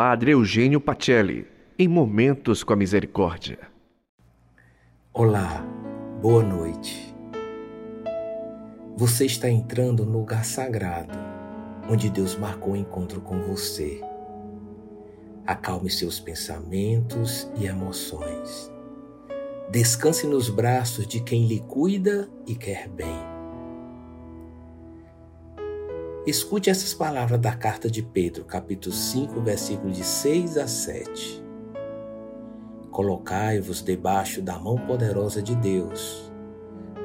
Padre Eugênio Pacelli, em Momentos com a Misericórdia. Olá, boa noite. Você está entrando no lugar sagrado, onde Deus marcou o encontro com você. Acalme seus pensamentos e emoções. Descanse nos braços de quem lhe cuida e quer bem. Escute essas palavras da carta de Pedro, capítulo 5, versículos de 6 a 7. Colocai-vos debaixo da mão poderosa de Deus,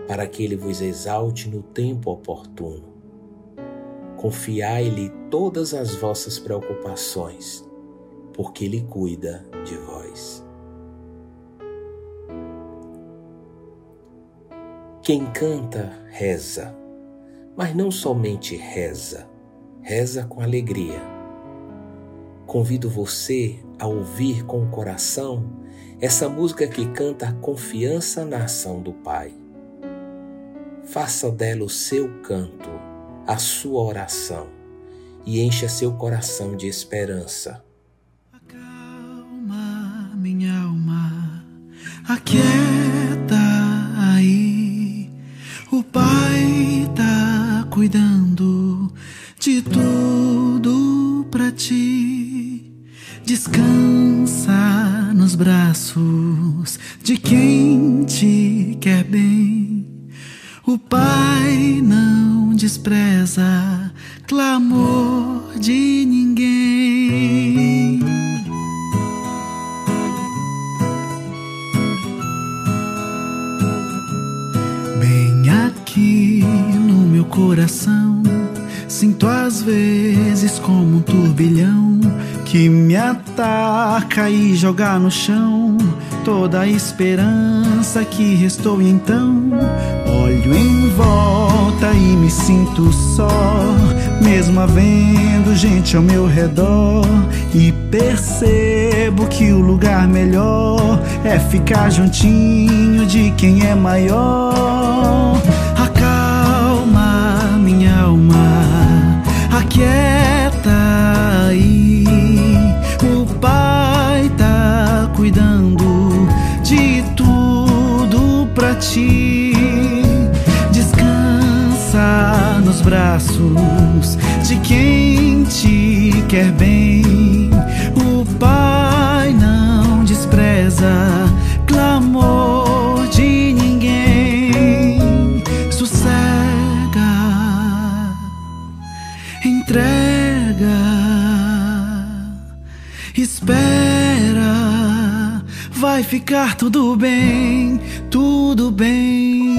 para que ele vos exalte no tempo oportuno. Confiai-lhe todas as vossas preocupações, porque ele cuida de vós. Quem canta, reza mas não somente reza, reza com alegria. Convido você a ouvir com o coração essa música que canta a confiança na ação do Pai. Faça dela o seu canto, a sua oração e encha seu coração de esperança. Acalma minha alma, aquieta nos braços de quem te quer bem. O Pai não despreza clamor de ninguém. Sinto às vezes como um turbilhão que me ataca e joga no chão toda a esperança que restou. E então olho em volta e me sinto só, mesmo havendo gente ao meu redor. E percebo que o lugar melhor é ficar juntinho de quem é maior. Aquieta aí. O Pai tá cuidando de tudo pra ti. Descansa nos braços de quem te quer bem. Ficar tudo bem, tudo bem.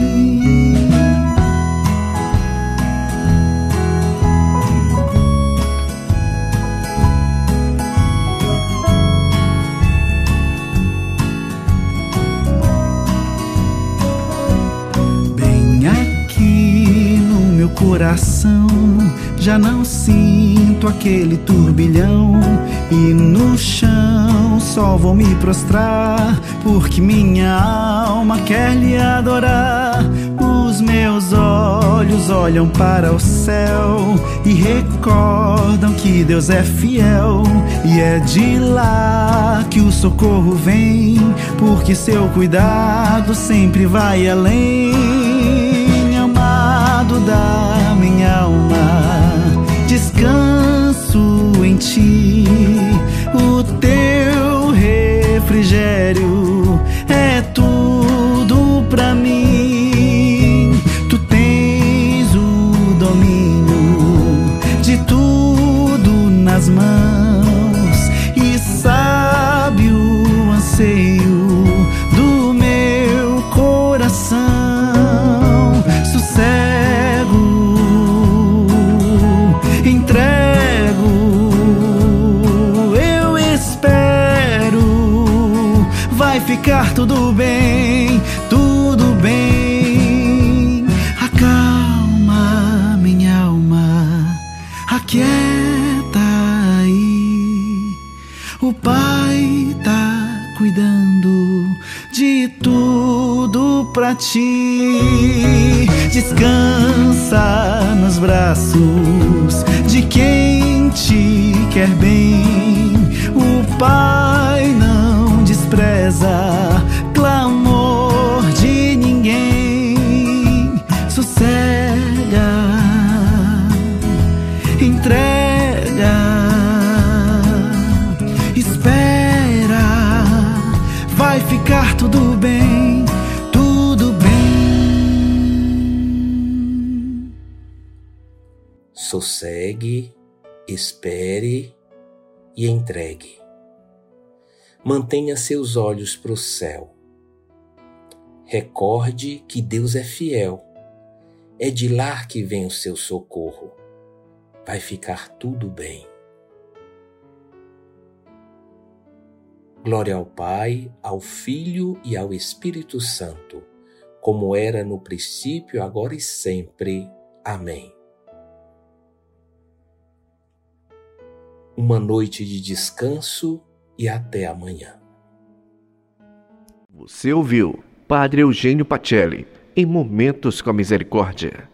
Bem aqui no meu coração já não sinto aquele turbilhão e no chão só vou me prostrar porque minha alma quer lhe adorar. Os meus olhos olham para o céu e recordam que Deus é fiel e é de lá que o socorro vem, porque seu cuidado sempre vai além. Amado da minha alma descanso em ti. O teu refrigério é tudo pra mim. Tu tens o domínio de tudo nas mãos e sabe o anseio ficar tudo bem, tudo bem. Acalma minha alma, aquieta aí. O Pai tá cuidando de tudo pra ti. Descansa nos braços de quem te quer bem entrega. Espera, vai ficar tudo bem. tudo bem. Sossegue, espere e entregue. Mantenha seus olhos para o céu. Recorde que Deus é fiel. É de lá que vem o seu socorro Vai ficar tudo bem. Glória ao Pai, ao Filho e ao Espírito Santo, como era no princípio, agora e sempre. Amém. Uma noite de descanso e até amanhã. Você ouviu Padre Eugênio Pacelli em Momentos com a Misericórdia.